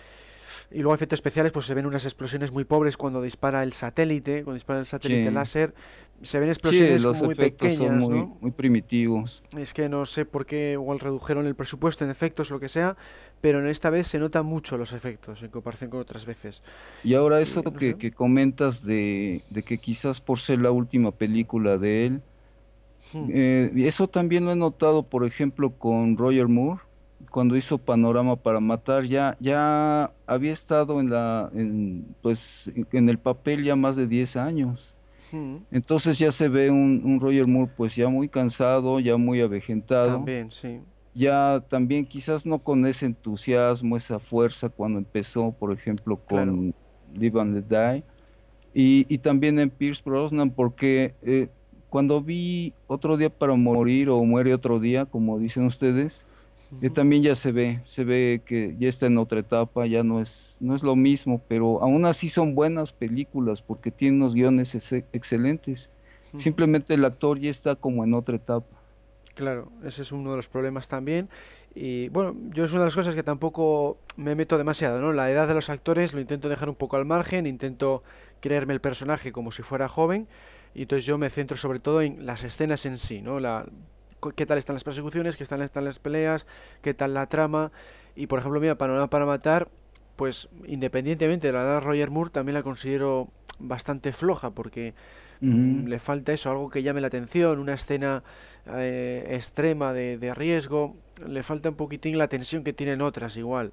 y luego efectos especiales, pues se ven unas explosiones muy pobres cuando dispara el satélite, cuando dispara el satélite láser. Se ven explosiones los muy efectos pequeñas, son muy, muy primitivos. Es que no sé por qué igual redujeron el presupuesto en efectos, lo que sea, pero en esta vez se notan mucho los efectos en comparación con otras veces. Y ahora eso que, que, comentas de, de, que quizás por ser la última película de él, hmm. eh, eso también lo he notado, por ejemplo, con Roger Moore cuando hizo Panorama para Matar, ya, ya había estado en la, en, pues, en el papel ya más de 10 años. Entonces ya se ve un, un, Roger Moore pues ya muy cansado, ya muy avejentado. También, sí. Ya también quizás no con ese entusiasmo, esa fuerza cuando empezó, por ejemplo, con Live and Die. Y, y, también en Pierce Brosnan, porque eh, cuando vi Otro Día para Morir o Muere Otro Día, como dicen ustedes, también ya se ve, se ve que ya está en otra etapa, ya no es, no es lo mismo, pero aún así son buenas películas porque tienen unos guiones excelentes. Simplemente el actor ya está como en otra etapa. Claro, ese es uno de los problemas también. Y bueno, yo es una de las cosas que tampoco me meto demasiado, ¿no? La edad de los actores lo intento dejar un poco al margen, intento creerme el personaje como si fuera joven, y entonces yo me centro sobre todo en las escenas en sí, ¿no? La, qué tal están las persecuciones, qué tal están las peleas, qué tal la trama. Y por ejemplo, mira, Panorama para Matar, pues independientemente de la edad de Roger Moore, también la considero bastante floja porque mm, le falta eso, algo que llame la atención, una escena eh, extrema de, de, riesgo, le falta un poquitín la tensión que tienen otras igual.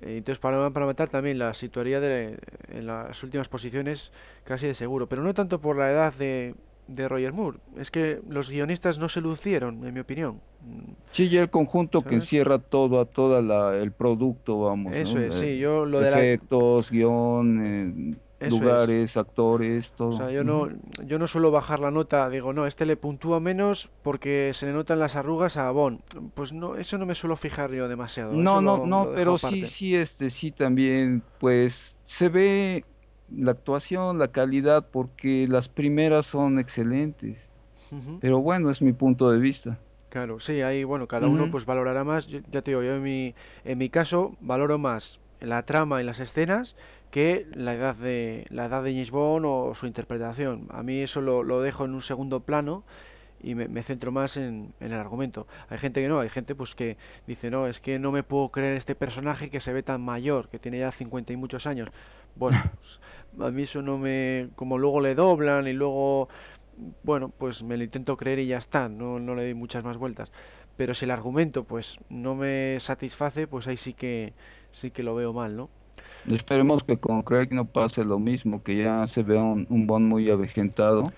Entonces, Panorama para Matar también la situaría de, en las últimas posiciones casi de seguro, pero no tanto por la edad de, de Roger Moore. Es que los guionistas no se lucieron, en mi opinión. Sí, y el conjunto que encierra todo, a todo el producto, vamos. Eso es, sí, yo lo de Efectos, guion, eh, lugares, actores, todo. O sea, yo no, yo no suelo bajar la nota, digo, no, este le puntúa menos porque se le notan las arrugas a Bon. Pues no, eso no me suelo fijar yo demasiado. No, no, no, pero sí, sí, este, sí también, pues se ve la actuación, la calidad, porque las primeras son excelentes. Pero bueno, es mi punto de vista. Claro, sí, ahí, bueno, cada uno pues valorará más. ya te digo, yo en mi, en mi caso valoro más la trama y las escenas que la edad de la edad de James Bond o su interpretación. A mí eso lo, lo dejo en un segundo plano y me, centro más en, en, el argumento. Hay gente que no, hay gente pues que dice, no, es que no me puedo creer este personaje que se ve tan mayor, que tiene ya 50 y muchos años. Bueno, *laughs* pues, a mí eso no me... como luego le doblan y luego... Bueno, pues me lo intento creer y ya está, no, no le doy muchas más vueltas. Pero si el argumento pues no me satisface, pues ahí sí que sí que lo veo mal, ¿no? Esperemos que con Craig no pase lo mismo, que ya se vea un, un Bond muy avejentado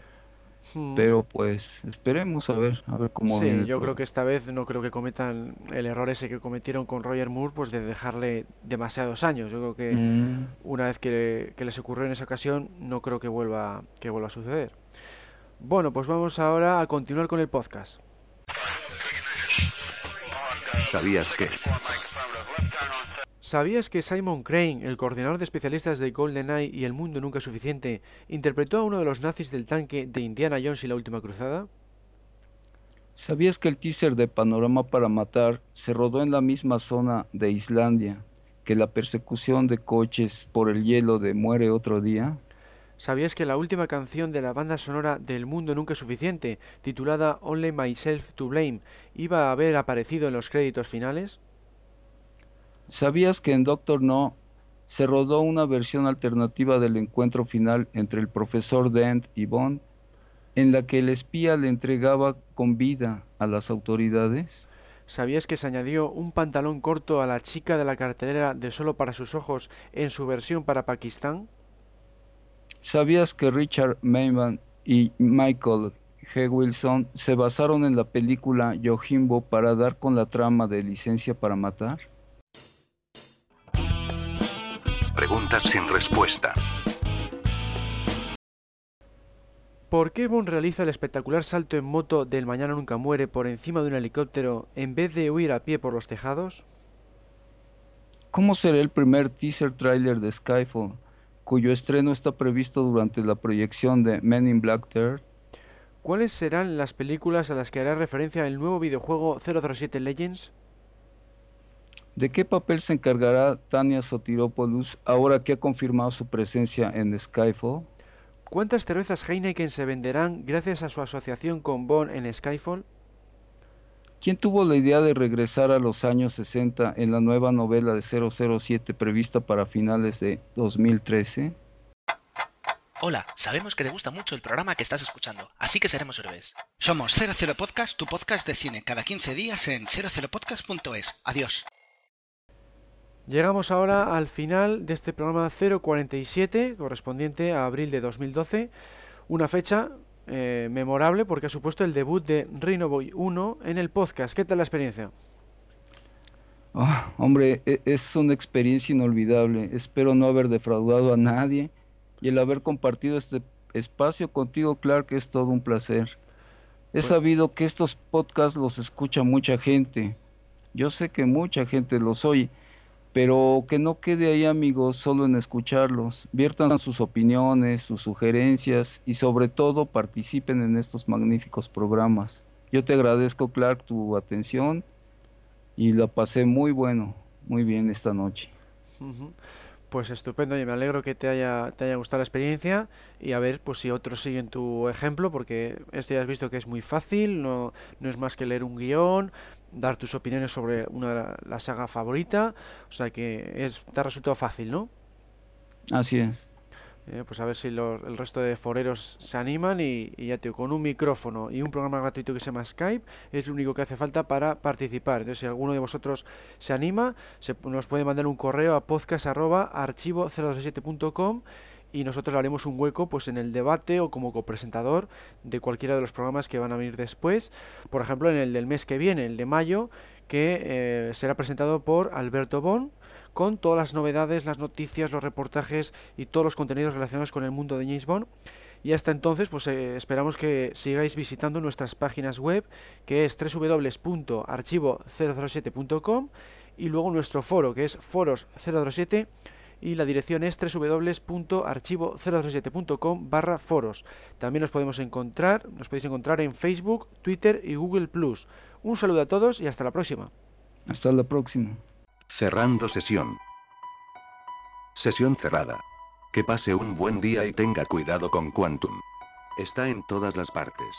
Hmm. Pero pues esperemos a ver, a ver cómo Sí, yo creo que esta vez no creo que cometan el error ese que cometieron con Roger Moore, pues de dejarle demasiados años. Yo creo que hmm. una vez que, que, les ocurrió en esa ocasión, no creo que vuelva, que vuelva a suceder. Bueno, pues vamos ahora a continuar con el podcast. ¿Sabías que? ¿Sabías que Simon Crane, el coordinador de especialistas de GoldenEye y El Mundo Nunca Suficiente, interpretó a uno de los nazis del tanque de Indiana Jones y la Última Cruzada? ¿Sabías que el teaser de Panorama para Matar se rodó en la misma zona de Islandia que la persecución de coches por el hielo de Muere otro día? ¿Sabías que la última canción de la banda sonora del Mundo Nunca Suficiente, titulada Only Myself to Blame, iba a haber aparecido en los créditos finales? ¿Sabías que en Doctor No se rodó una versión alternativa del encuentro final entre el profesor Dent y Bond, en la que el espía le entregaba con vida a las autoridades? ¿Sabías que se añadió un pantalón corto a la chica de la cartelera de Solo para sus ojos en su versión para Pakistán? ¿Sabías que Richard Mayman y Michael G. Wilson se basaron en la película Yojimbo para dar con la trama de Licencia para Matar? Preguntas sin respuesta. ¿Por qué Bond realiza el espectacular salto en moto del Mañana Nunca Muere por encima de un helicóptero en vez de huir a pie por los tejados? ¿Cómo será el primer teaser trailer de Skyfall, cuyo estreno está previsto durante la proyección de Men in Black Third? ¿Cuáles serán las películas a las que hará referencia el nuevo videojuego 007 Legends? ¿De qué papel se encargará Tania Sotiropoulos ahora que ha confirmado su presencia en Skyfall? ¿Cuántas cervezas Heineken se venderán gracias a su asociación con Bond en Skyfall? ¿Quién tuvo la idea de regresar a los años 60 en la nueva novela de 007 prevista para finales de 2013? Hola, sabemos que te gusta mucho el programa que estás escuchando, así que seremos héroes. Somos 00 Podcast, tu podcast de cine, cada 15 días en 00podcast.es. Adiós. Llegamos ahora al final de este programa 047, correspondiente a abril de 2012, una fecha eh, memorable porque ha supuesto el debut de Boy 1 en el podcast. ¿Qué tal la experiencia? Ah, hombre, e, es una experiencia inolvidable. Espero no haber defraudado a nadie y el haber compartido este espacio contigo, Clark, es todo un placer. He pues sabido que estos podcasts los escucha mucha gente. Yo sé que mucha gente los oye pero que no quede ahí amigos solo en escucharlos, viertan sus opiniones, sus sugerencias y sobre todo participen en estos magníficos programas. Yo te agradezco Clark tu atención y la pasé muy bueno, muy bien esta noche. Pues estupendo, y me alegro que te haya, te haya gustado la experiencia y a ver pues si otros siguen tu ejemplo, porque esto ya has visto que es muy fácil, no, no es más que leer un guion, dar tus opiniones sobre una la saga favorita, o sea que es, te ha resultado fácil, ¿no? Así es. Eh, pues a ver si el resto de foreros se animan y, ya te con un micrófono y un programa gratuito que se llama Skype es lo único que hace falta para participar. Entonces, si alguno de vosotros se anima, se, nos puede mandar un correo a podcast.archivo027.com y nosotros haremos un hueco pues en el debate o como copresentador de cualquiera de los programas que van a venir después. Por ejemplo, en el del mes que viene, el de mayo, que eh, será presentado por Alberto Bon con todas las novedades, las noticias, los reportajes y todos los contenidos relacionados con el mundo de James Bond. Y hasta entonces, pues eh, esperamos que sigáis visitando nuestras páginas web, que es www.archivo007.com y luego nuestro foro, que es foros007 y la dirección es www.archivo007.com barra foros. También nos podemos encontrar, nos podéis encontrar en Facebook, Twitter y Google Plus. Un saludo a todos y hasta la próxima. Hasta la próxima. Cerrando sesión. Sesión cerrada. Que pase un buen día y tenga cuidado con Quantum. Está en todas las partes.